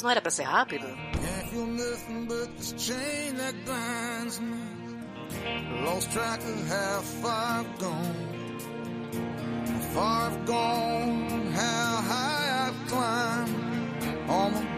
Mas não era para ser rápido? Lost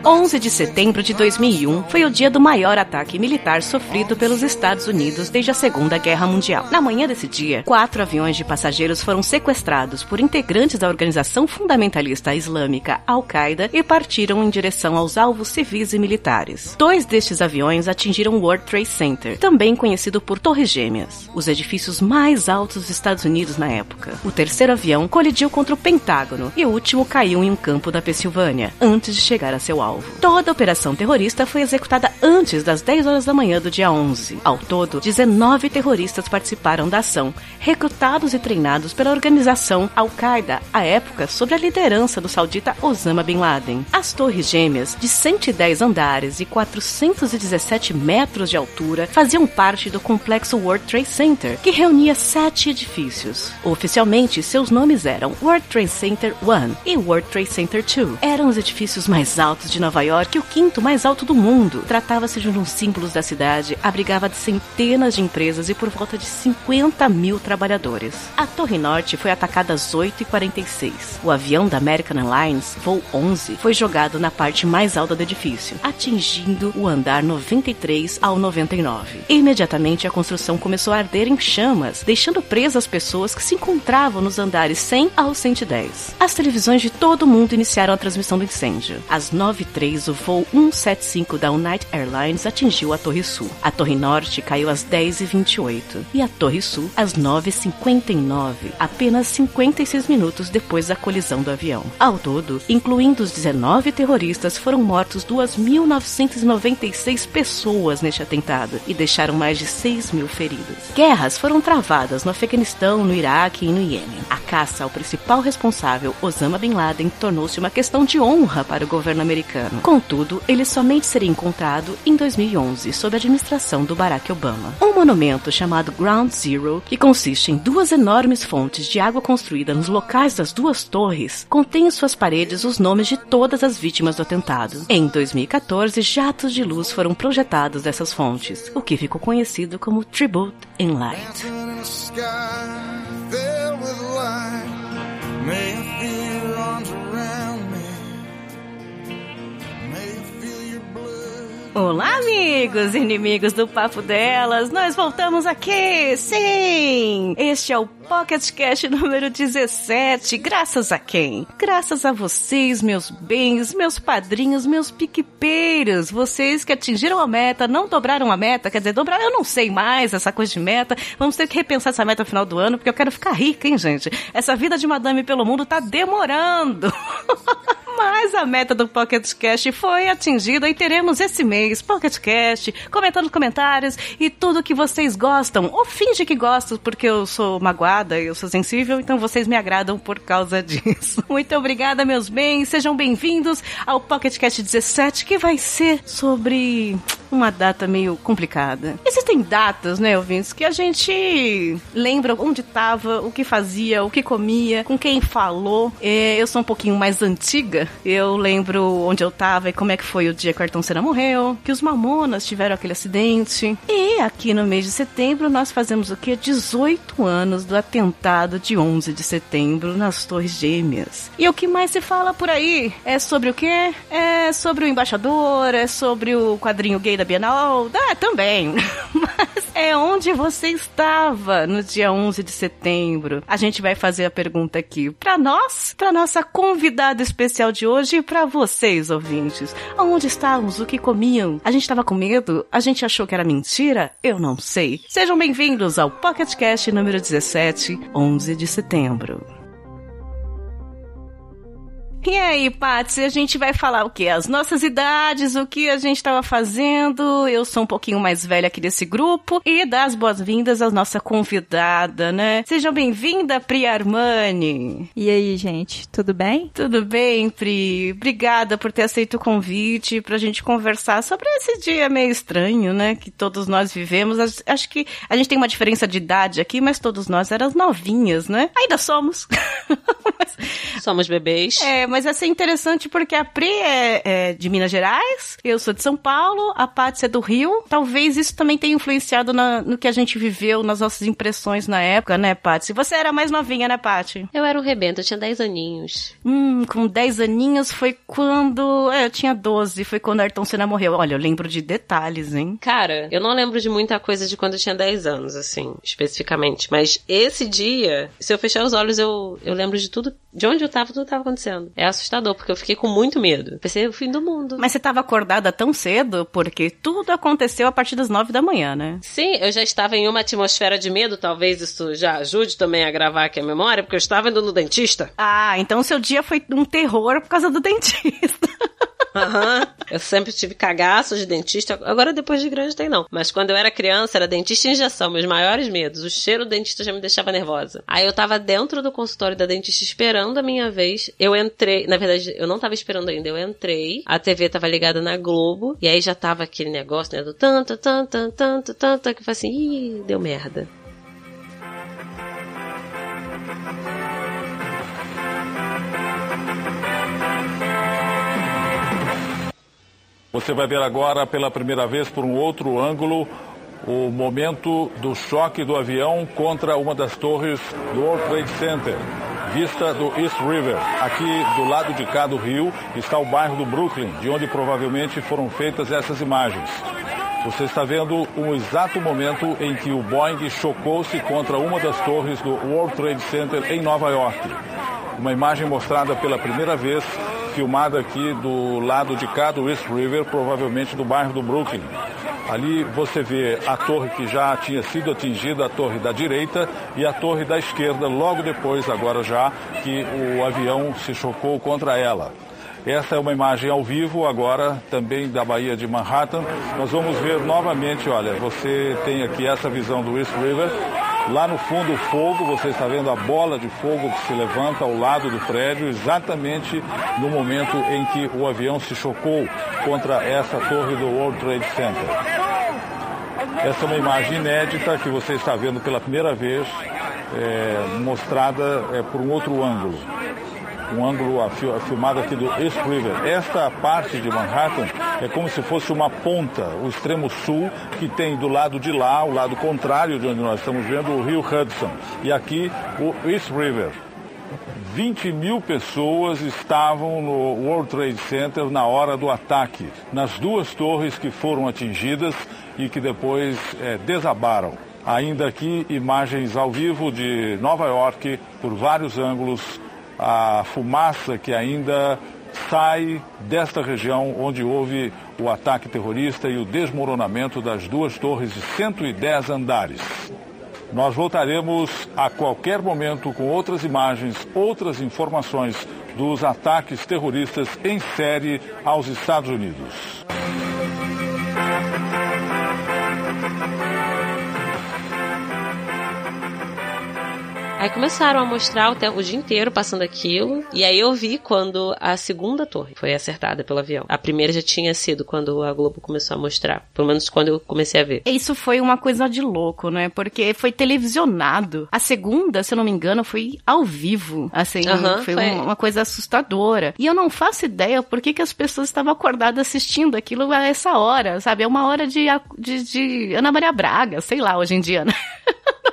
11 de setembro de 2001 foi o dia do maior ataque militar sofrido pelos Estados Unidos desde a Segunda Guerra Mundial. Na manhã desse dia, quatro aviões de passageiros foram sequestrados por integrantes da organização fundamentalista islâmica Al-Qaeda e partiram em direção aos alvos civis e militares. Dois destes aviões atingiram o World Trade Center, também conhecido por Torres Gêmeas, os edifícios mais altos dos Estados Unidos na época. O terceiro avião colidiu contra o Pentágono e o último caiu em um campo da Pensilvânia, antes de chegar a seu alvo. Toda a operação terrorista foi executada antes das 10 horas da manhã do dia 11. Ao todo, 19 terroristas participaram da ação, recrutados e treinados pela organização Al-Qaeda, à época sob a liderança do saudita Osama Bin Laden. As torres gêmeas, de 110 andares e 417 metros de altura, faziam parte do complexo World Trade Center, que reunia sete edifícios. Oficialmente, seus nomes eram World Trade Center 1 e World Trade Center 2. Eram os edifícios mais altos de Nova York, o quinto mais alto do mundo. Tratava-se de um dos símbolos da cidade, abrigava de centenas de empresas e por volta de 50 mil trabalhadores. A Torre Norte foi atacada às 8h46. O avião da American Airlines, voo 11, foi jogado na parte mais alta do edifício, atingindo o andar 93 ao 99. Imediatamente a construção começou a arder em chamas, deixando presas pessoas que se encontravam nos andares 100 ao 110. As televisões de todo o mundo iniciaram a transmissão do incêndio. Às 9 2003, o voo 175 da United Airlines atingiu a Torre Sul. A Torre Norte caiu às 10h28 e a Torre Sul às 9h59, apenas 56 minutos depois da colisão do avião. Ao todo, incluindo os 19 terroristas, foram mortos 2.996 pessoas neste atentado e deixaram mais de 6 mil feridos. Guerras foram travadas no Afeganistão, no Iraque e no Iêmen. A caça ao principal responsável, Osama Bin Laden, tornou-se uma questão de honra para o governo americano americano. Contudo, ele somente seria encontrado em 2011, sob a administração do Barack Obama. Um monumento chamado Ground Zero, que consiste em duas enormes fontes de água construídas nos locais das duas torres, contém em suas paredes os nomes de todas as vítimas do atentado. Em 2014, jatos de luz foram projetados dessas fontes, o que ficou conhecido como Tribute in Light. Olá, amigos inimigos do Papo Delas! Nós voltamos aqui! Sim! Este é o Pocket Cast número 17. Graças a quem? Graças a vocês, meus bens, meus padrinhos, meus piquepeiros. Vocês que atingiram a meta, não dobraram a meta, quer dizer, dobraram, eu não sei mais essa coisa de meta. Vamos ter que repensar essa meta no final do ano, porque eu quero ficar rica, hein, gente? Essa vida de madame pelo mundo tá demorando. Mas a meta do Pocket Cast foi atingida e teremos esse mês Pocket Cast, comentando comentários e tudo que vocês gostam. Ou finge que gostam, porque eu sou magoada, eu sou sensível, então vocês me agradam por causa disso. Muito obrigada, meus bens. Sejam bem-vindos ao Pocket Cast 17, que vai ser sobre uma data meio complicada. Existem datas, né, ouvintes, que a gente lembra onde estava, o que fazia, o que comia, com quem falou. É, eu sou um pouquinho mais antiga. Eu lembro onde eu estava e como é que foi o dia que o Ayrton Senna morreu, que os Mamonas tiveram aquele acidente. E aqui no mês de setembro nós fazemos o que? 18 anos do atentado de 11 de setembro nas Torres Gêmeas. E o que mais se fala por aí é sobre o quê? É sobre o embaixador, é sobre o quadrinho gay da Bienal? Ah, também. Mas é onde você estava no dia 11 de setembro. A gente vai fazer a pergunta aqui para nós, para nossa convidada especial de hoje e para vocês, ouvintes. Onde estávamos? O que comiam? A gente estava com medo? A gente achou que era mentira? Eu não sei. Sejam bem-vindos ao Pocket Cast número 17, 11 de setembro. E aí, Patsy, a gente vai falar o quê? As nossas idades, o que a gente estava fazendo. Eu sou um pouquinho mais velha aqui desse grupo. E dar as boas-vindas à nossa convidada, né? Seja bem-vinda, Pri Armani. E aí, gente, tudo bem? Tudo bem, Pri. Obrigada por ter aceito o convite pra gente conversar sobre esse dia meio estranho, né? Que todos nós vivemos. Acho que a gente tem uma diferença de idade aqui, mas todos nós éramos novinhas, né? Ainda somos. mas... Somos bebês. É, mas é ser interessante porque a Pri é, é, de Minas Gerais, eu sou de São Paulo, a Paty é do Rio. Talvez isso também tenha influenciado na, no que a gente viveu, nas nossas impressões na época, né, Paty? Você era mais novinha, né, Paty? Eu era um rebento, eu tinha 10 aninhos. Hum, com 10 aninhos foi quando. É, eu tinha 12, foi quando Ayrton Senna morreu. Olha, eu lembro de detalhes, hein? Cara, eu não lembro de muita coisa de quando eu tinha 10 anos, assim, especificamente. Mas esse dia, se eu fechar os olhos, eu, eu lembro de tudo, de onde eu tava, tudo tava acontecendo. É assustador, porque eu fiquei com muito medo. Pensei o fim do mundo. Mas você estava acordada tão cedo, porque tudo aconteceu a partir das nove da manhã, né? Sim, eu já estava em uma atmosfera de medo, talvez isso já ajude também a gravar aqui a memória, porque eu estava indo no dentista. Ah, então seu dia foi um terror por causa do dentista. Aham. Eu sempre tive cagaço de dentista. Agora, depois de grande, tem não. Mas quando eu era criança, era dentista e injeção. Meus maiores medos. O cheiro do dentista já me deixava nervosa. Aí eu tava dentro do consultório da dentista esperando a minha vez. Eu entrei. Na verdade, eu não tava esperando ainda. Eu entrei. A TV tava ligada na Globo. E aí já tava aquele negócio, né? Do tanto, tanto, tanto, tanto. Que eu falei assim, ih, deu merda. Você vai ver agora pela primeira vez por um outro ângulo o momento do choque do avião contra uma das torres do World Trade Center, vista do East River. Aqui do lado de cá do rio está o bairro do Brooklyn, de onde provavelmente foram feitas essas imagens. Você está vendo um exato momento em que o Boeing chocou-se contra uma das torres do World Trade Center em Nova York. Uma imagem mostrada pela primeira vez filmada aqui do lado de cá do East River, provavelmente do bairro do Brooklyn. Ali você vê a torre que já tinha sido atingida, a torre da direita, e a torre da esquerda, logo depois, agora já, que o avião se chocou contra ela. Essa é uma imagem ao vivo agora, também da Baía de Manhattan. Nós vamos ver novamente, olha, você tem aqui essa visão do East River, Lá no fundo, o fogo, você está vendo a bola de fogo que se levanta ao lado do prédio, exatamente no momento em que o avião se chocou contra essa torre do World Trade Center. Essa é uma imagem inédita que você está vendo pela primeira vez, é, mostrada é, por um outro ângulo um ângulo filmado aqui do East River. Esta parte de Manhattan é como se fosse uma ponta, o extremo sul, que tem do lado de lá, o lado contrário de onde nós estamos vendo, o rio Hudson. E aqui o East River. 20 mil pessoas estavam no World Trade Center na hora do ataque, nas duas torres que foram atingidas e que depois é, desabaram. Ainda aqui, imagens ao vivo de Nova York, por vários ângulos, a fumaça que ainda sai desta região onde houve o ataque terrorista e o desmoronamento das duas torres de 110 andares. Nós voltaremos a qualquer momento com outras imagens, outras informações dos ataques terroristas em série aos Estados Unidos. Aí começaram a mostrar o, tempo, o dia inteiro passando aquilo. E aí eu vi quando a segunda torre foi acertada pelo avião. A primeira já tinha sido quando a Globo começou a mostrar. Pelo menos quando eu comecei a ver. Isso foi uma coisa de louco, né? Porque foi televisionado. A segunda, se eu não me engano, foi ao vivo. Assim, uhum, foi, foi. uma coisa assustadora. E eu não faço ideia por que, que as pessoas estavam acordadas assistindo aquilo a essa hora, sabe? É uma hora de, de, de Ana Maria Braga, sei lá, hoje em dia, né?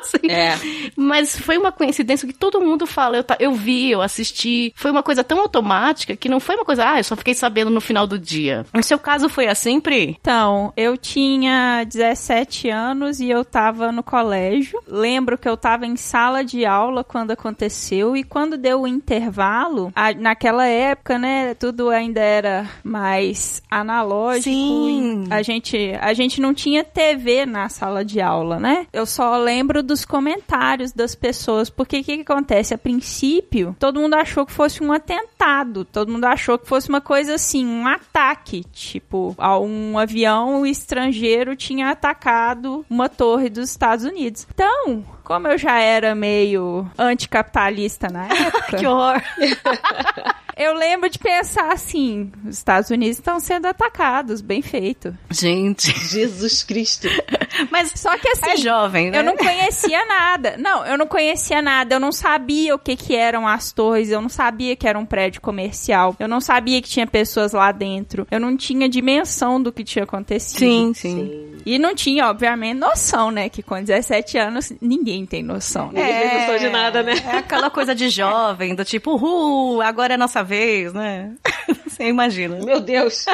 Assim. É. Mas foi uma coincidência que todo mundo fala. Eu, eu vi, eu assisti. Foi uma coisa tão automática que não foi uma coisa, ah, eu só fiquei sabendo no final do dia. No seu caso foi assim, Pri? Então, eu tinha 17 anos e eu tava no colégio. Lembro que eu tava em sala de aula quando aconteceu e quando deu o intervalo, a, naquela época, né, tudo ainda era mais analógico. Sim. A gente, a gente não tinha TV na sala de aula, né? Eu só lembro dos comentários das pessoas, porque o que, que acontece? A princípio, todo mundo achou que fosse um atentado, todo mundo achou que fosse uma coisa assim, um ataque, tipo, um avião estrangeiro tinha atacado uma torre dos Estados Unidos. Então, como eu já era meio anticapitalista na época. que horror! eu lembro de pensar assim: os Estados Unidos estão sendo atacados, bem feito. Gente, Jesus Cristo. Mas só que assim, é jovem, né? eu não conhecia nada. Não, eu não conhecia nada. Eu não sabia o que que eram as torres. Eu não sabia que era um prédio comercial. Eu não sabia que tinha pessoas lá dentro. Eu não tinha dimensão do que tinha acontecido. Sim, sim. sim. E não tinha, obviamente, noção, né? Que com 17 anos ninguém tem noção. Ninguém é, tem noção de nada, né? É aquela coisa de jovem, do tipo, uhul, agora é nossa vez, né? Você imagina. Meu Deus.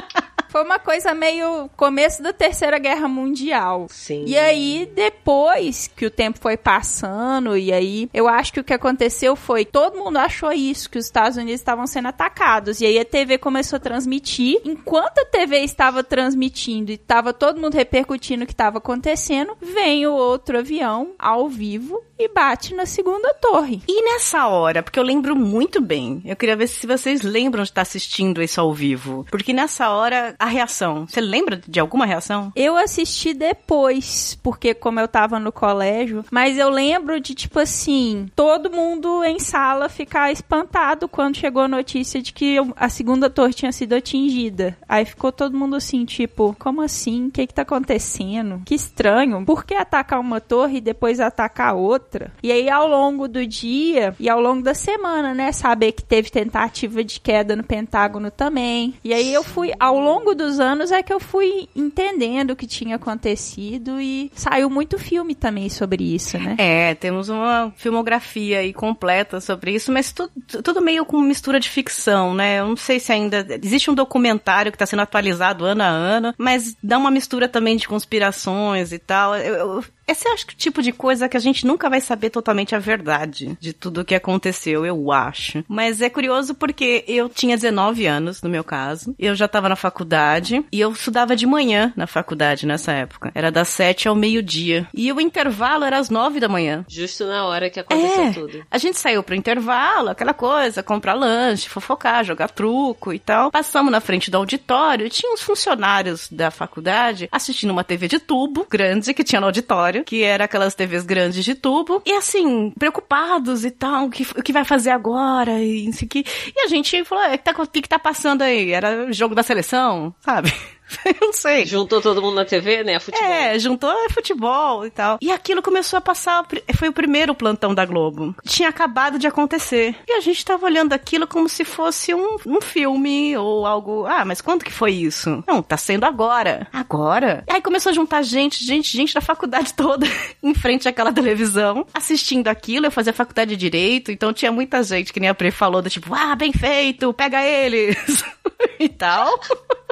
Foi uma coisa meio começo da Terceira Guerra Mundial. Sim. E aí, depois que o tempo foi passando, e aí, eu acho que o que aconteceu foi, todo mundo achou isso, que os Estados Unidos estavam sendo atacados. E aí a TV começou a transmitir. Enquanto a TV estava transmitindo e estava todo mundo repercutindo o que estava acontecendo, vem o outro avião ao vivo e bate na segunda torre. E nessa hora, porque eu lembro muito bem, eu queria ver se vocês lembram de estar assistindo isso ao vivo. Porque nessa hora, a reação, você lembra de alguma reação? Eu assisti depois, porque como eu tava no colégio, mas eu lembro de tipo assim, todo mundo em sala ficar espantado quando chegou a notícia de que a segunda torre tinha sido atingida. Aí ficou todo mundo assim, tipo, como assim? O que que tá acontecendo? Que estranho. Por que atacar uma torre e depois atacar outra? E aí, ao longo do dia e ao longo da semana, né? Saber que teve tentativa de queda no Pentágono também. E aí eu fui, ao longo dos anos, é que eu fui entendendo o que tinha acontecido e saiu muito filme também sobre isso, né? É, temos uma filmografia aí completa sobre isso, mas tudo, tudo meio com mistura de ficção, né? Eu não sei se ainda. Existe um documentário que está sendo atualizado ano a ano, mas dá uma mistura também de conspirações e tal. Eu, eu, esse acho que o tipo de coisa que a gente nunca vai saber totalmente a verdade de tudo o que aconteceu, eu acho. Mas é curioso porque eu tinha 19 anos, no meu caso. Eu já estava na faculdade e eu estudava de manhã na faculdade nessa época. Era das 7 ao meio-dia. E o intervalo era às 9 da manhã. Justo na hora que aconteceu é, tudo. A gente saiu pro intervalo, aquela coisa, comprar lanche, fofocar, jogar truco e tal. Passamos na frente do auditório e tinha uns funcionários da faculdade assistindo uma TV de tubo grande que tinha no auditório que era aquelas TVs grandes de tubo, e assim, preocupados e tal, o que, o que vai fazer agora, e isso aqui. E a gente falou, o é, que, tá, que, que tá passando aí? Era jogo da seleção, sabe? eu não sei. Juntou todo mundo na TV, né? Futebol. É, juntou futebol e tal. E aquilo começou a passar. Foi o primeiro plantão da Globo. Tinha acabado de acontecer. E a gente tava olhando aquilo como se fosse um, um filme ou algo. Ah, mas quando que foi isso? Não, tá sendo agora. Agora? E aí começou a juntar gente, gente, gente da faculdade toda em frente àquela televisão, assistindo aquilo. Eu fazia faculdade de Direito, então tinha muita gente que nem a Pre falou, do tipo, ah, bem feito, pega eles. e tal.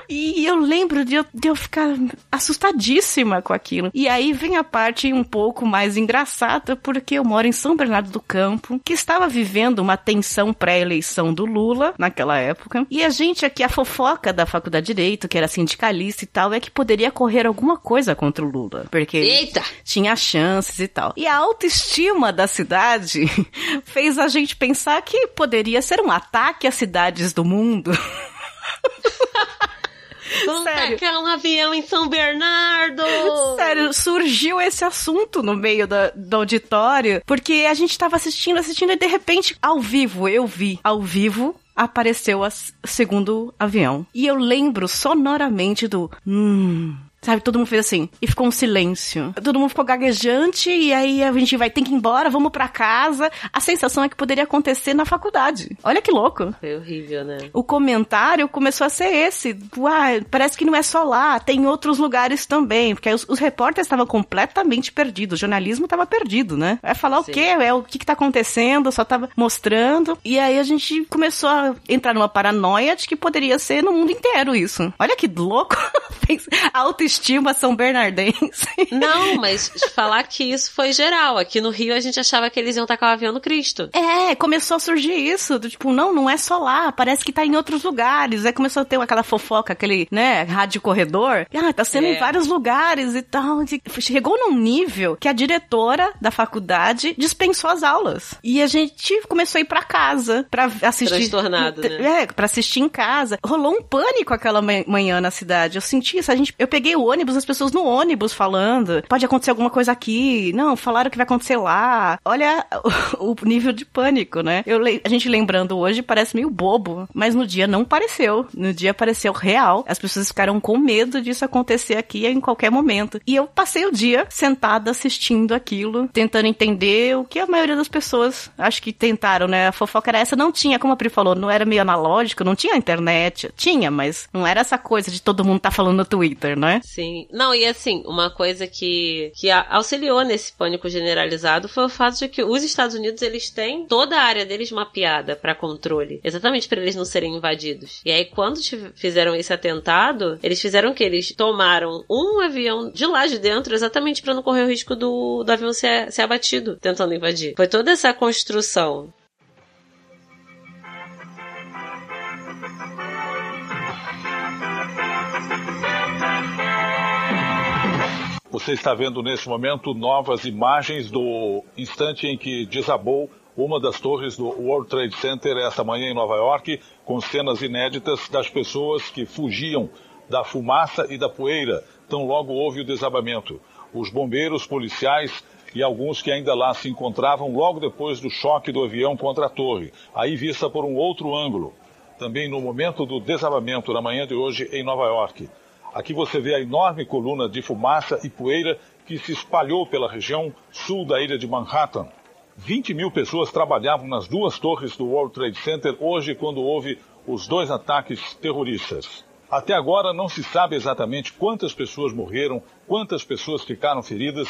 E eu lembro de eu, de eu ficar assustadíssima com aquilo. E aí vem a parte um pouco mais engraçada, porque eu moro em São Bernardo do Campo, que estava vivendo uma tensão pré-eleição do Lula naquela época. E a gente aqui, a fofoca da Faculdade de Direito, que era sindicalista e tal, é que poderia correr alguma coisa contra o Lula. Porque Eita. tinha chances e tal. E a autoestima da cidade fez a gente pensar que poderia ser um ataque às cidades do mundo. Vamos Sério. tacar um avião em São Bernardo! Sério, surgiu esse assunto no meio da, do auditório, porque a gente tava assistindo, assistindo, e de repente, ao vivo, eu vi, ao vivo, apareceu o segundo avião. E eu lembro sonoramente do. Hum, Sabe, todo mundo fez assim. E ficou um silêncio. Todo mundo ficou gaguejante e aí a gente vai ter que ir embora, vamos para casa. A sensação é que poderia acontecer na faculdade. Olha que louco. Foi horrível, né? O comentário começou a ser esse. Uai, parece que não é só lá, tem outros lugares também. Porque os, os repórteres estavam completamente perdidos. O jornalismo estava perdido, né? Vai falar Sim. o quê? É o que, que tá acontecendo? Só tava mostrando. E aí a gente começou a entrar numa paranoia de que poderia ser no mundo inteiro isso. Olha que louco. Autoestima São Bernardense. Não, mas falar que isso foi geral. Aqui no Rio a gente achava que eles iam tacar o avião no Cristo. É, começou a surgir isso. Do, tipo, não, não é só lá. Parece que tá em outros lugares. Aí começou a ter aquela fofoca, aquele, né, rádio corredor. Ah, tá sendo é. em vários lugares e tal. Chegou num nível que a diretora da faculdade dispensou as aulas. E a gente começou a ir pra casa pra assistir. Transtornado, né? É, pra assistir em casa. Rolou um pânico aquela manhã na cidade. Eu senti isso. A gente, eu peguei o ônibus, as pessoas no ônibus falando. Pode acontecer alguma coisa aqui. Não, falaram que vai acontecer lá. Olha o, o nível de pânico, né? Eu, a gente lembrando hoje parece meio bobo, mas no dia não pareceu. No dia pareceu real. As pessoas ficaram com medo disso acontecer aqui em qualquer momento. E eu passei o dia sentada assistindo aquilo, tentando entender o que a maioria das pessoas acho que tentaram, né? A fofoca era essa, não tinha, como a Pri falou, não era meio analógico, não tinha internet. Tinha, mas não era essa coisa de todo mundo tá falando no Twitter, né? Sim. Não, e assim, uma coisa que, que auxiliou nesse pânico generalizado foi o fato de que os Estados Unidos, eles têm toda a área deles mapeada para controle. Exatamente para eles não serem invadidos. E aí, quando fizeram esse atentado, eles fizeram que eles tomaram um avião de lá de dentro exatamente para não correr o risco do, do avião ser, ser abatido tentando invadir. Foi toda essa construção. Você está vendo nesse momento novas imagens do instante em que desabou uma das torres do World Trade Center esta manhã em Nova York, com cenas inéditas das pessoas que fugiam da fumaça e da poeira. Tão logo houve o desabamento. Os bombeiros, policiais e alguns que ainda lá se encontravam logo depois do choque do avião contra a torre, aí vista por um outro ângulo. Também no momento do desabamento na manhã de hoje em Nova York. Aqui você vê a enorme coluna de fumaça e poeira que se espalhou pela região sul da ilha de Manhattan. 20 mil pessoas trabalhavam nas duas torres do World Trade Center hoje, quando houve os dois ataques terroristas. Até agora não se sabe exatamente quantas pessoas morreram, quantas pessoas ficaram feridas.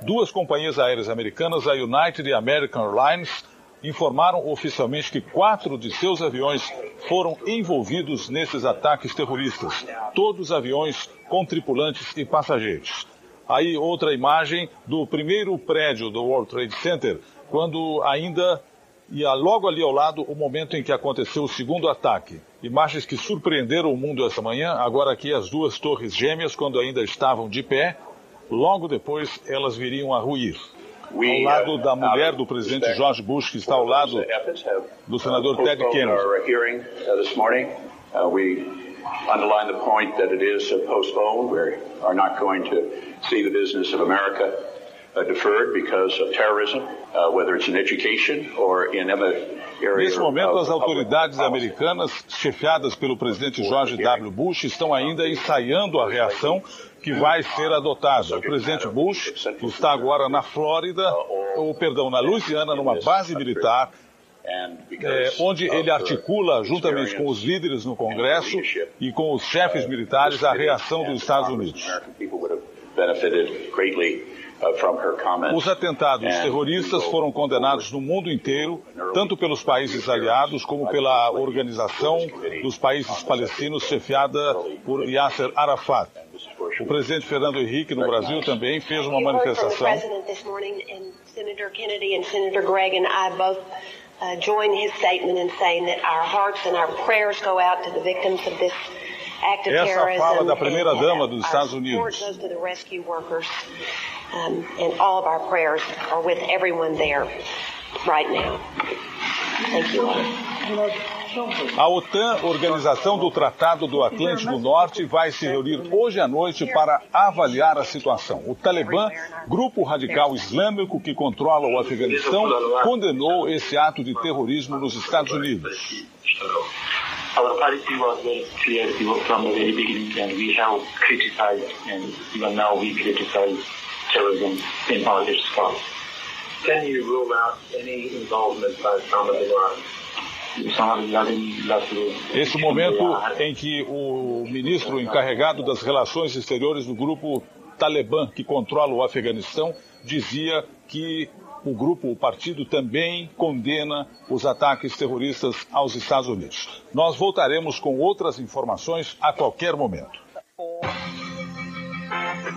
Duas companhias aéreas americanas, a United e American Airlines, informaram oficialmente que quatro de seus aviões foram envolvidos nesses ataques terroristas. Todos aviões com tripulantes e passageiros. Aí outra imagem do primeiro prédio do World Trade Center, quando ainda ia logo ali ao lado o momento em que aconteceu o segundo ataque. Imagens que surpreenderam o mundo essa manhã, agora aqui as duas torres gêmeas, quando ainda estavam de pé, logo depois elas viriam a ruir ao lado da mulher do presidente George Bush, que está ao lado do senador Ted Kennedy. Uh, uh, underline the point that it is postponed. We are not going to see the business of America uh, deferred because of terrorism, uh, whether it's in education or in other Nesse momento, as autoridades americanas, chefiadas pelo presidente George W. Bush, estão ainda ensaiando a reação que vai ser adotada. O presidente Bush está agora na Flórida, ou perdão, na Louisiana, numa base militar, é, onde ele articula, juntamente com os líderes no Congresso e com os chefes militares, a reação dos Estados Unidos. Os atentados terroristas foram condenados no mundo inteiro, tanto pelos países aliados como pela Organização dos Países Palestinos, chefiada por Yasser Arafat. O presidente Fernando Henrique, no Brasil, também fez uma manifestação. Uh, join his statement in saying that our hearts and our prayers go out to the victims of this essa fala da primeira-dama dos Estados Unidos. A OTAN, Organização do Tratado do Atlântico Norte, vai se reunir hoje à noite para avaliar a situação. O Talibã, grupo radical islâmico que controla o Afeganistão, condenou esse ato de terrorismo nos Estados Unidos. Our policy was very clear from the very beginning, and we have criticized, and even now we criticize terrorism in our response. Can you rule out any involvement by Osama bin Laden? Esse momento em que o ministro encarregado das relações exteriores do grupo Talibã, que controla o Afeganistão, dizia que o grupo, o partido, também condena os ataques terroristas aos Estados Unidos. Nós voltaremos com outras informações a qualquer momento.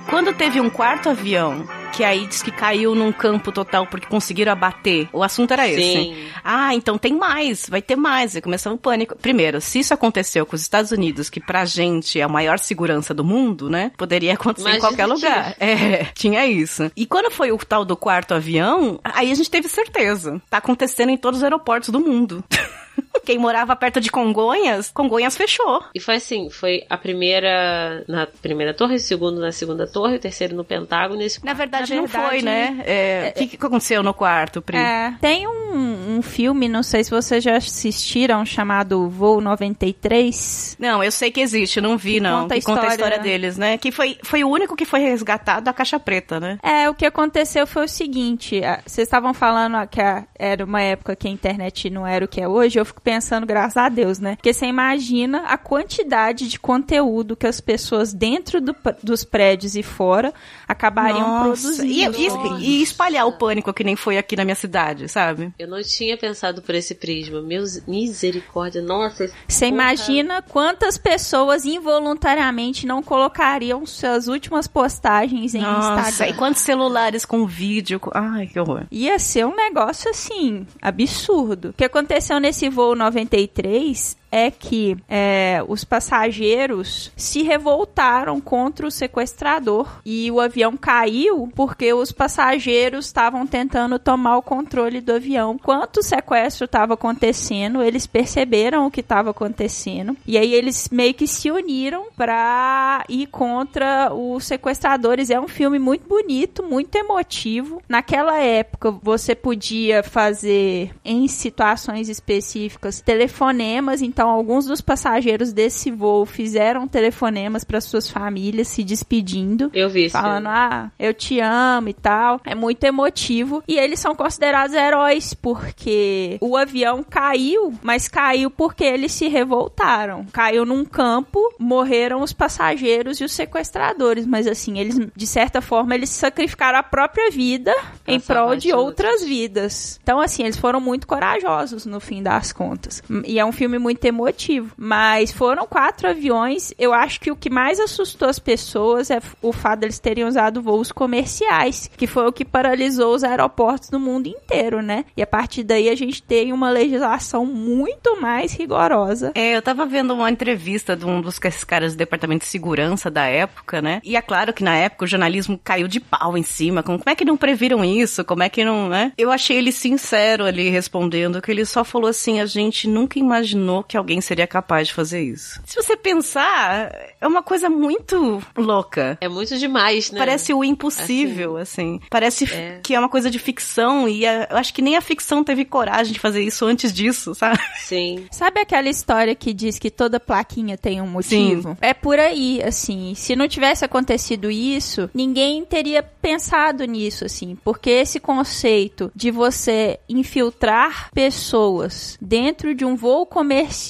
Quando teve um quarto avião que aí diz que caiu num campo total porque conseguiram abater. O assunto era esse. Sim. Ah, então tem mais, vai ter mais. Vai começar um pânico. Primeiro, se isso aconteceu com os Estados Unidos, que pra gente é a maior segurança do mundo, né? Poderia acontecer Imagina em qualquer lugar. É, tinha isso. E quando foi o tal do quarto avião, aí a gente teve certeza. Tá acontecendo em todos os aeroportos do mundo. Quem morava perto de Congonhas, Congonhas fechou. E foi assim, foi a primeira na primeira torre, o segundo na segunda torre, o terceiro no Pentágono. Esse... Na verdade, Na verdade não foi, né? É, o que, que, aconteceu no quarto, Pri? É, tem um, um filme, não sei se vocês já assistiram, chamado Voo 93. Não, eu sei que existe, não vi, não. Conta que a história, conta a história deles, né? Que foi, foi o único que foi resgatado da caixa preta, né? É, o que aconteceu foi o seguinte, vocês estavam falando que era uma época que a internet não era o que é hoje, eu fico pensando, graças a Deus, né? Porque você imagina a quantidade de conteúdo que as pessoas dentro do, dos prédios e fora acabariam Nossa. produzindo. E, e, e, espalhar o pânico que nem foi aqui na minha cidade, sabe? Eu não tinha pensado por esse prisma. Meus misericórdia, nossa. Você imagina quantas pessoas involuntariamente não colocariam suas últimas postagens em nossa, Instagram. E quantos celulares com vídeo? Ai, que horror. Ia ser um negócio assim, absurdo. O que aconteceu nesse voo 93 é que é, os passageiros se revoltaram contra o sequestrador e o avião caiu porque os passageiros estavam tentando tomar o controle do avião. Enquanto o sequestro estava acontecendo, eles perceberam o que estava acontecendo e aí eles meio que se uniram para ir contra os sequestradores. É um filme muito bonito, muito emotivo. Naquela época, você podia fazer em situações específicas telefonemas, então então, alguns dos passageiros desse voo fizeram telefonemas para suas famílias se despedindo. Eu vi isso. Falando, ah, eu te amo e tal. É muito emotivo. E eles são considerados heróis porque o avião caiu, mas caiu porque eles se revoltaram. Caiu num campo, morreram os passageiros e os sequestradores. Mas assim, eles, de certa forma, eles sacrificaram a própria vida pra em prol de outras vidas. Então, assim, eles foram muito corajosos no fim das contas. E é um filme muito emotivo motivo. Mas foram quatro aviões. Eu acho que o que mais assustou as pessoas é o fato deles terem usado voos comerciais, que foi o que paralisou os aeroportos do mundo inteiro, né? E a partir daí a gente tem uma legislação muito mais rigorosa. É, eu tava vendo uma entrevista de um dos caras do departamento de segurança da época, né? E é claro que na época o jornalismo caiu de pau em cima. Como, como é que não previram isso? Como é que não, né? Eu achei ele sincero ali respondendo que ele só falou assim: a gente nunca imaginou que alguém seria capaz de fazer isso. Se você pensar, é uma coisa muito louca. É muito demais, né? Parece o impossível, assim. assim. Parece é. que é uma coisa de ficção e a, eu acho que nem a ficção teve coragem de fazer isso antes disso, sabe? Sim. Sabe aquela história que diz que toda plaquinha tem um motivo? Sim. É por aí, assim. Se não tivesse acontecido isso, ninguém teria pensado nisso, assim. Porque esse conceito de você infiltrar pessoas dentro de um voo comercial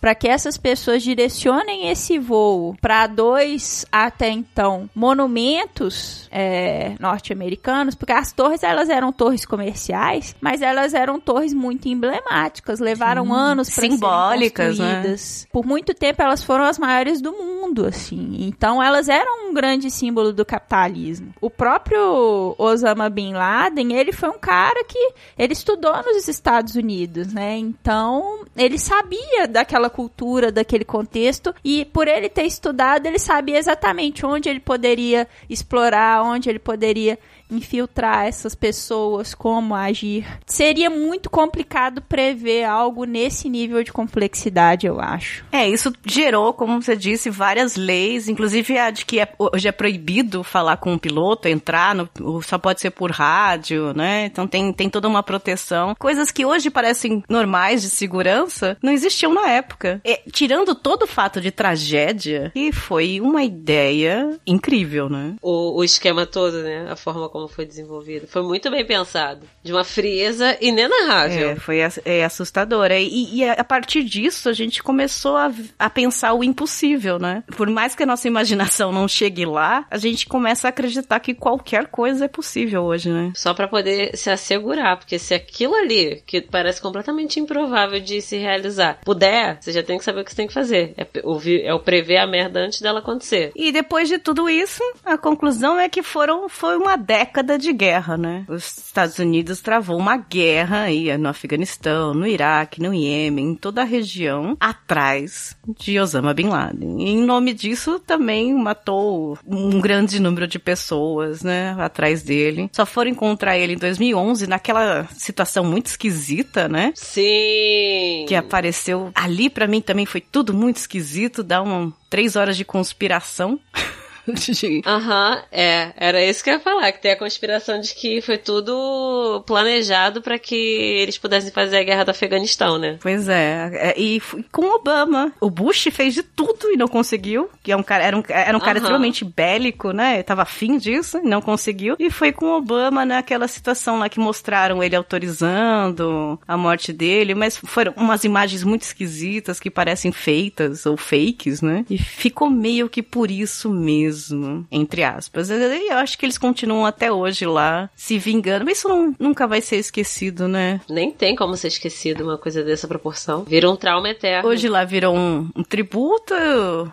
para que essas pessoas direcionem esse voo para dois até então monumentos é, norte-americanos, porque as torres elas eram torres comerciais, mas elas eram torres muito emblemáticas, levaram Sim, anos para simbólicas, né? Por muito tempo elas foram as maiores do mundo, assim. Então elas eram um grande símbolo do capitalismo. O próprio Osama bin Laden, ele foi um cara que ele estudou nos Estados Unidos, né? Então ele sabia daquela cultura, daquele contexto, e por ele ter estudado, ele sabia exatamente onde ele poderia explorar, onde ele poderia infiltrar essas pessoas, como agir. Seria muito complicado prever algo nesse nível de complexidade, eu acho. É, isso gerou, como você disse, várias leis, inclusive a de que é, hoje é proibido falar com um piloto, entrar, no, só pode ser por rádio, né? Então tem, tem toda uma proteção. Coisas que hoje parecem normais de segurança, não existiam na época. E, tirando todo o fato de tragédia, e foi uma ideia incrível, né? O, o esquema todo, né? A forma como foi desenvolvido. Foi muito bem pensado. De uma frieza inenarrável. É, foi é assustadora. E, e a partir disso, a gente começou a, a pensar o impossível, né? Por mais que a nossa imaginação não chegue lá, a gente começa a acreditar que qualquer coisa é possível hoje, né? Só para poder se assegurar, porque se aquilo ali, que parece completamente improvável de se realizar, puder, você já tem que saber o que você tem que fazer. É, ouvir, é o prever a merda antes dela acontecer. E depois de tudo isso, a conclusão é que foram, foi uma década de guerra, né? Os Estados Unidos travou uma guerra aí no Afeganistão, no Iraque, no Iêmen, em toda a região, atrás de Osama Bin Laden. E em nome disso, também matou um grande número de pessoas, né, atrás dele. Só foram encontrar ele em 2011, naquela situação muito esquisita, né? Sim! Que apareceu ali, para mim também foi tudo muito esquisito, dá um três horas de conspiração. Aham, uhum, é. Era isso que eu ia falar, que tem a conspiração de que foi tudo planejado para que eles pudessem fazer a guerra do Afeganistão, né? Pois é. é e com Obama. O Bush fez de tudo e não conseguiu. Que é um cara, era um, era um cara uhum. extremamente bélico, né? tava afim disso e não conseguiu. E foi com Obama naquela situação lá que mostraram ele autorizando a morte dele, mas foram umas imagens muito esquisitas que parecem feitas ou fakes, né? E ficou meio que por isso mesmo mesmo, entre aspas. Eu acho que eles continuam até hoje lá, se vingando. Mas isso não, nunca vai ser esquecido, né? Nem tem como ser esquecido uma coisa dessa proporção. Vira um trauma eterno. Hoje lá virou um, um tributo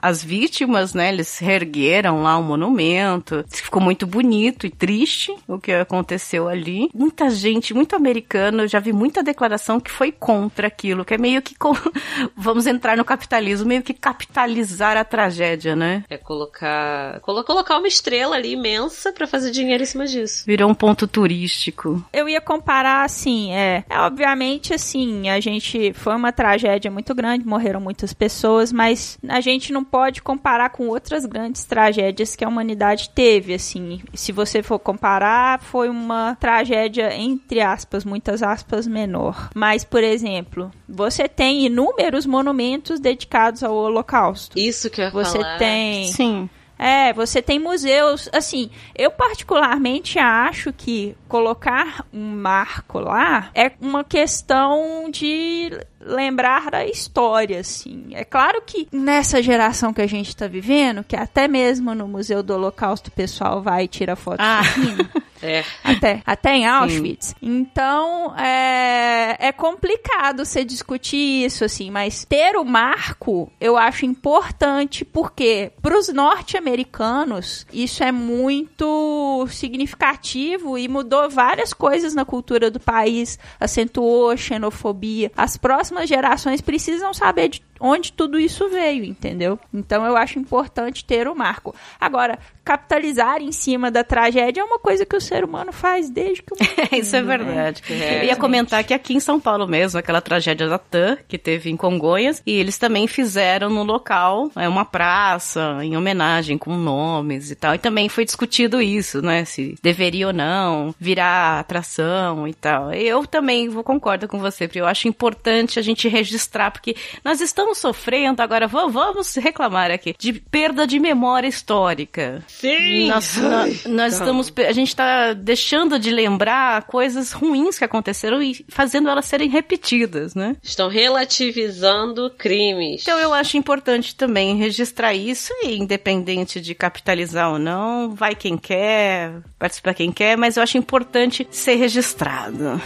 às vítimas, né? Eles reergueram lá um monumento. Ficou muito bonito e triste o que aconteceu ali. Muita gente, muito americano, eu já vi muita declaração que foi contra aquilo, que é meio que. Com... Vamos entrar no capitalismo, meio que capitalizar a tragédia, né? É colocar colocar uma estrela ali imensa para fazer dinheiro em cima disso. Virou um ponto turístico. Eu ia comparar assim, é, é, obviamente assim, a gente foi uma tragédia muito grande, morreram muitas pessoas, mas a gente não pode comparar com outras grandes tragédias que a humanidade teve, assim. Se você for comparar, foi uma tragédia entre aspas, muitas aspas menor. Mas, por exemplo, você tem inúmeros monumentos dedicados ao Holocausto. Isso que eu ia você falar. Você tem Sim. É, você tem museus, assim, eu particularmente acho que colocar um marco lá é uma questão de lembrar da história, assim. É claro que nessa geração que a gente está vivendo, que até mesmo no Museu do Holocausto o pessoal vai e tira foto ah. É. Até, até em Auschwitz. Sim. Então, é, é complicado você discutir isso, assim, mas ter o marco eu acho importante porque para os norte-americanos isso é muito significativo e mudou várias coisas na cultura do país, acentuou xenofobia. As próximas gerações precisam saber de onde tudo isso veio, entendeu? Então eu acho importante ter o marco. Agora, capitalizar em cima da tragédia é uma coisa que o ser humano faz desde que o mundo, Isso é né? verdade. É, eu ia comentar que aqui em São Paulo mesmo, aquela tragédia da TAM, que teve em Congonhas, e eles também fizeram no local é uma praça em homenagem com nomes e tal. E também foi discutido isso, né? Se deveria ou não virar atração e tal. Eu também vou concordo com você, porque eu acho importante a gente registrar, porque nós estamos sofrendo agora, vamos reclamar aqui, de perda de memória histórica. Sim! Nós, nós, nós estamos. A gente está deixando de lembrar coisas ruins que aconteceram e fazendo elas serem repetidas, né? Estão relativizando crimes. Então eu acho importante também registrar isso e, independente de capitalizar ou não, vai quem quer, participa quem quer, mas eu acho importante ser registrado.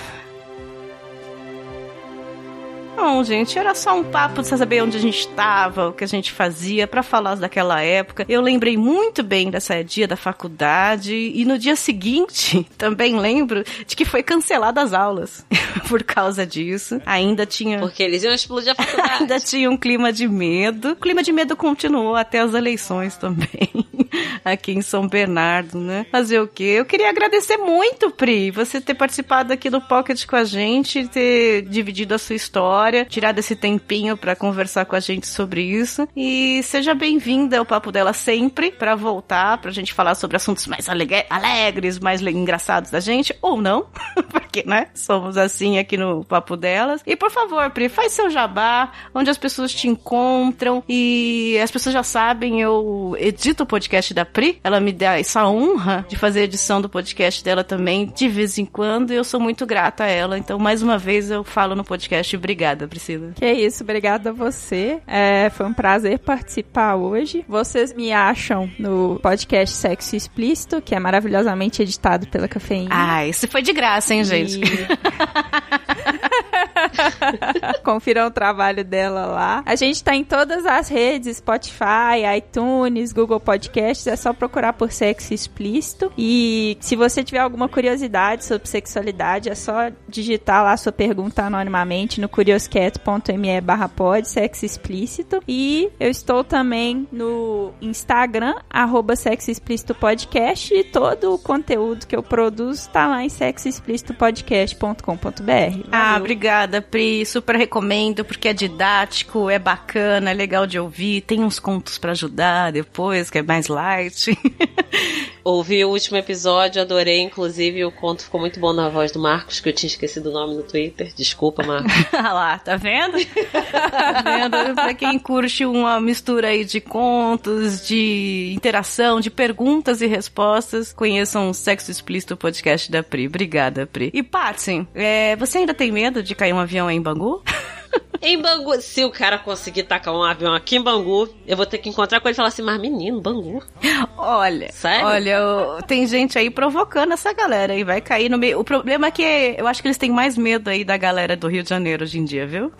Não, gente, era só um papo pra saber onde a gente estava, o que a gente fazia, para falar daquela época. Eu lembrei muito bem dessa dia da faculdade e no dia seguinte também lembro de que foi cancelada as aulas por causa disso. Ainda tinha. Porque eles iam explodir a faculdade. Ainda tinha um clima de medo. O clima de medo continuou até as eleições também. aqui em São Bernardo, né? Fazer o quê? Eu queria agradecer muito, Pri, você ter participado aqui do Pocket com a gente, ter dividido a sua história, tirado esse tempinho para conversar com a gente sobre isso. E seja bem-vinda ao Papo Dela sempre, para voltar, pra gente falar sobre assuntos mais alegres, mais engraçados da gente, ou não, porque, né, somos assim aqui no Papo Delas. E por favor, Pri, faz seu jabá, onde as pessoas te encontram e as pessoas já sabem, eu edito o podcast da Pri, ela me dá essa honra de fazer a edição do podcast dela também de vez em quando e eu sou muito grata a ela. Então, mais uma vez, eu falo no podcast. Obrigada, Priscila. Que isso, obrigada a você. É, foi um prazer participar hoje. Vocês me acham no podcast Sexo Explícito, que é maravilhosamente editado pela Cafeína. Ah, isso foi de graça, hein, gente? E... Confiram o trabalho dela lá. A gente tá em todas as redes, Spotify, iTunes, Google Podcasts, é só procurar por sexo explícito. E se você tiver alguma curiosidade sobre sexualidade, é só digitar lá sua pergunta anonimamente no curioscat.me barra pod, sexo explícito. E eu estou também no Instagram, arroba sexo explícito podcast e todo o conteúdo que eu produzo está lá em sexoexplicitopodcast.com.br. Ah, obrigada, Pri. Super recomendo porque é didático, é bacana, é legal de ouvir. Tem uns contos para ajudar depois, que é mais light. Ouvi o último episódio, adorei, inclusive o conto ficou muito bom na voz do Marcos, que eu tinha esquecido o nome no Twitter. Desculpa, Marcos. ah lá, tá vendo? tá vendo? Pra quem curte uma mistura aí de contos, de interação, de perguntas e respostas, conheçam o Sexo Explícito podcast da Pri. Obrigada, Pri. E Patsy, é, você ainda tem medo de cair um avião em Bangu? Em Bangu, se o cara conseguir tacar um avião aqui em Bangu, eu vou ter que encontrar com ele e falar assim, mas menino, Bangu. Olha, Sério? olha, tem gente aí provocando essa galera e vai cair no meio. O problema é que eu acho que eles têm mais medo aí da galera do Rio de Janeiro hoje em dia, viu?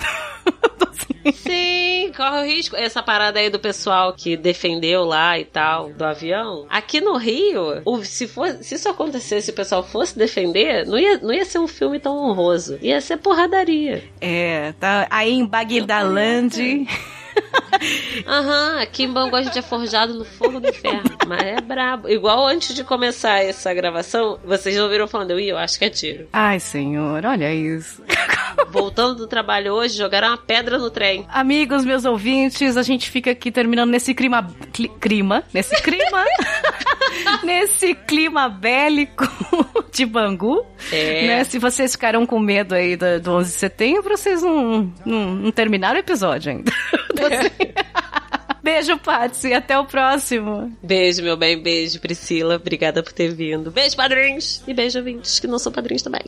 Sim, corre o risco. Essa parada aí do pessoal que defendeu lá e tal, do avião. Aqui no Rio, se, for, se isso acontecesse, o pessoal fosse defender, não ia, não ia ser um filme tão honroso. Ia ser porradaria. É, tá aí em Bagdaland. Aham, uhum, aqui em Bangu a gente é forjado no fogo do inferno. Mas é brabo. Igual antes de começar essa gravação, vocês ouviram falando, eu eu acho que é tiro. Ai, senhor, olha isso. Voltando do trabalho hoje, jogaram uma pedra no trem. Amigos, meus ouvintes, a gente fica aqui terminando nesse clima. Cli, clima? Nesse clima. nesse clima bélico de Bangu. É. Né? Se vocês ficaram com medo aí do, do 11 de setembro, vocês não, não, não terminaram o episódio ainda. Beijo, Patsy. Até o próximo. Beijo, meu bem. Beijo, Priscila. Obrigada por ter vindo. Beijo, padrinhos. E beijo, ouvintes que não são padrinhos também.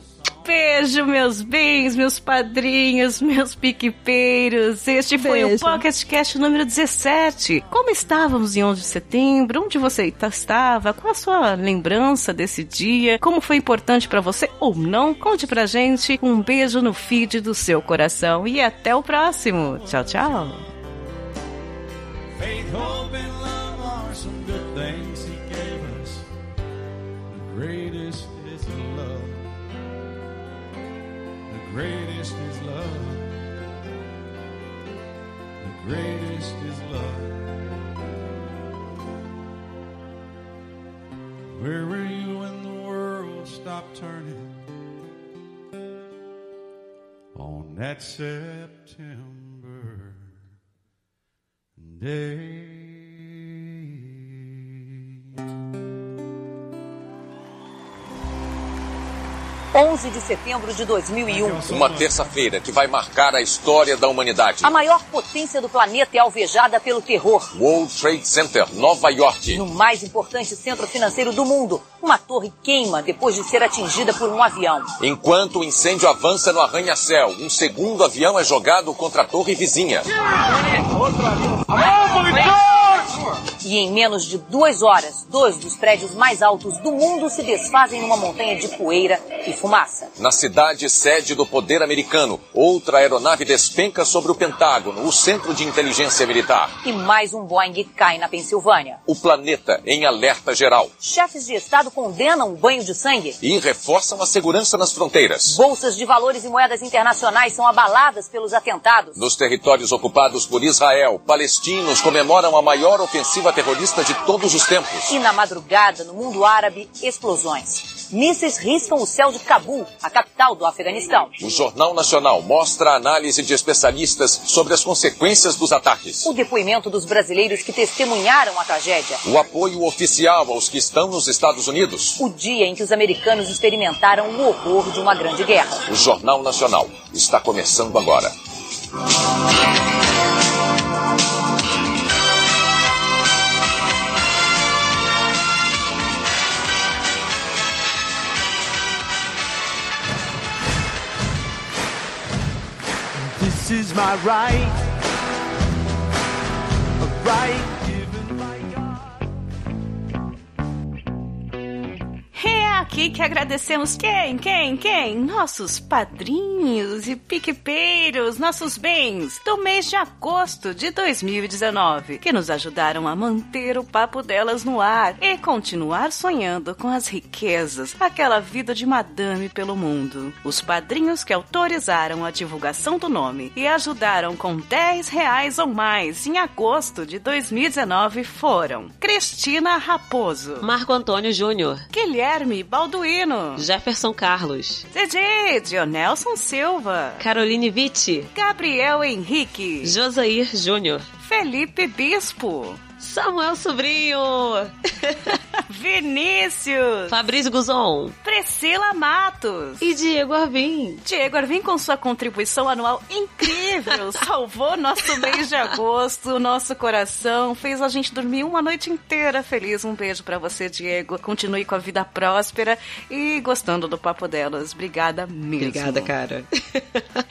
Beijo, meus bens, meus padrinhos, meus piquipeiros. Este Beijo. foi o Pocket Cast número 17. Como estávamos em 11 de setembro? Onde você estava? Qual a sua lembrança desse dia? Como foi importante para você ou não? Conte pra gente. Um beijo no feed do seu coração e até o próximo. Tchau, tchau. Faith, hope, and love are some good things He gave us. The greatest is love. The greatest is love. The greatest is love. Where were you when the world stopped turning? On that September day. 11 de setembro de 2001. Uma terça-feira que vai marcar a história da humanidade. A maior potência do planeta é alvejada pelo terror. World Trade Center, Nova York. No mais importante centro financeiro do mundo, uma torre queima depois de ser atingida por um avião. Enquanto o incêndio avança no arranha-céu, um segundo avião é jogado contra a torre vizinha. E em menos de duas horas, dois dos prédios mais altos do mundo se desfazem numa montanha de poeira e fumaça. Na cidade sede do poder americano, outra aeronave despenca sobre o Pentágono, o centro de inteligência militar. E mais um Boeing cai na Pensilvânia. O planeta em alerta geral. Chefes de Estado condenam o banho de sangue. E reforçam a segurança nas fronteiras. Bolsas de valores e moedas internacionais são abaladas pelos atentados. Nos territórios ocupados por Israel, palestinos comemoram a maior ofensiva ofensiva terrorista de todos os tempos. E na madrugada, no mundo árabe, explosões. Mísseis riscam o céu de Cabul, a capital do Afeganistão. O Jornal Nacional mostra a análise de especialistas sobre as consequências dos ataques. O depoimento dos brasileiros que testemunharam a tragédia. O apoio oficial aos que estão nos Estados Unidos. O dia em que os americanos experimentaram o horror de uma grande guerra. O Jornal Nacional está começando agora. Is my right, right aqui que agradecemos quem, quem, quem? Nossos padrinhos e piquepeiros, nossos bens do mês de agosto de 2019, que nos ajudaram a manter o papo delas no ar e continuar sonhando com as riquezas, aquela vida de madame pelo mundo. Os padrinhos que autorizaram a divulgação do nome e ajudaram com 10 reais ou mais em agosto de 2019 foram Cristina Raposo, Marco Antônio Júnior, Guilherme Balduino, Jefferson Carlos, DJ Dionelson Silva, Caroline Vitti, Gabriel Henrique, Josair Júnior, Felipe Bispo, Samuel Sobrinho, Vinícius, Fabrício Guzon Priscila Matos e Diego Arvim. Diego Arvim, com sua contribuição anual incrível, salvou nosso mês de agosto, nosso coração, fez a gente dormir uma noite inteira feliz. Um beijo pra você, Diego. Continue com a vida próspera e gostando do papo delas. Obrigada mesmo. Obrigada, cara.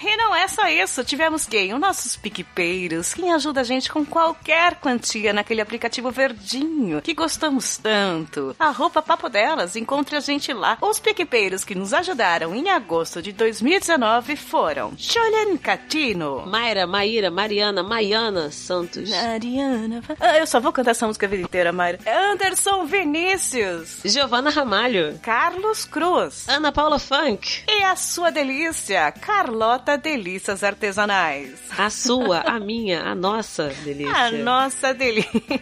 E não é só isso, tivemos quem? Os nossos piquepeiros, quem ajuda a gente com qualquer quantia naquele aplicativo verdinho que gostamos tanto. Arroba Papo Delas, encontre a gente lá. Os piquepeiros que nos ajudaram em agosto de 2019 foram Julian Catino, Mayra, Maíra, Mariana, Maiana Santos, Mariana. Ah, eu só vou cantar essa música a vida inteira, Mayra. Anderson Vinícius, Giovana Ramalho, Carlos Cruz. Ana Paula Funk, E a sua delícia, Carlota Delícias Artesanais. a sua, a minha, a nossa delícia. A nossa delícia.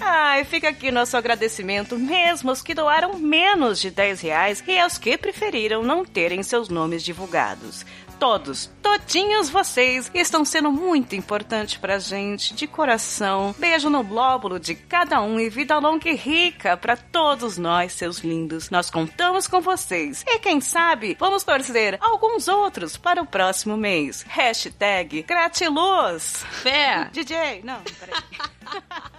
Ai, fica aqui nosso agradecimento, mesmo aos que doaram menos de 10 reais e aos que preferiram não terem seus nomes divulgados. Todos, todinhos vocês estão sendo muito importantes pra gente, de coração. Beijo no glóbulo de cada um e vida longa e rica pra todos nós, seus lindos. Nós contamos com vocês. E quem sabe, vamos torcer alguns outros para o próximo mês. Hashtag gratiluz. Fé! DJ, não, peraí.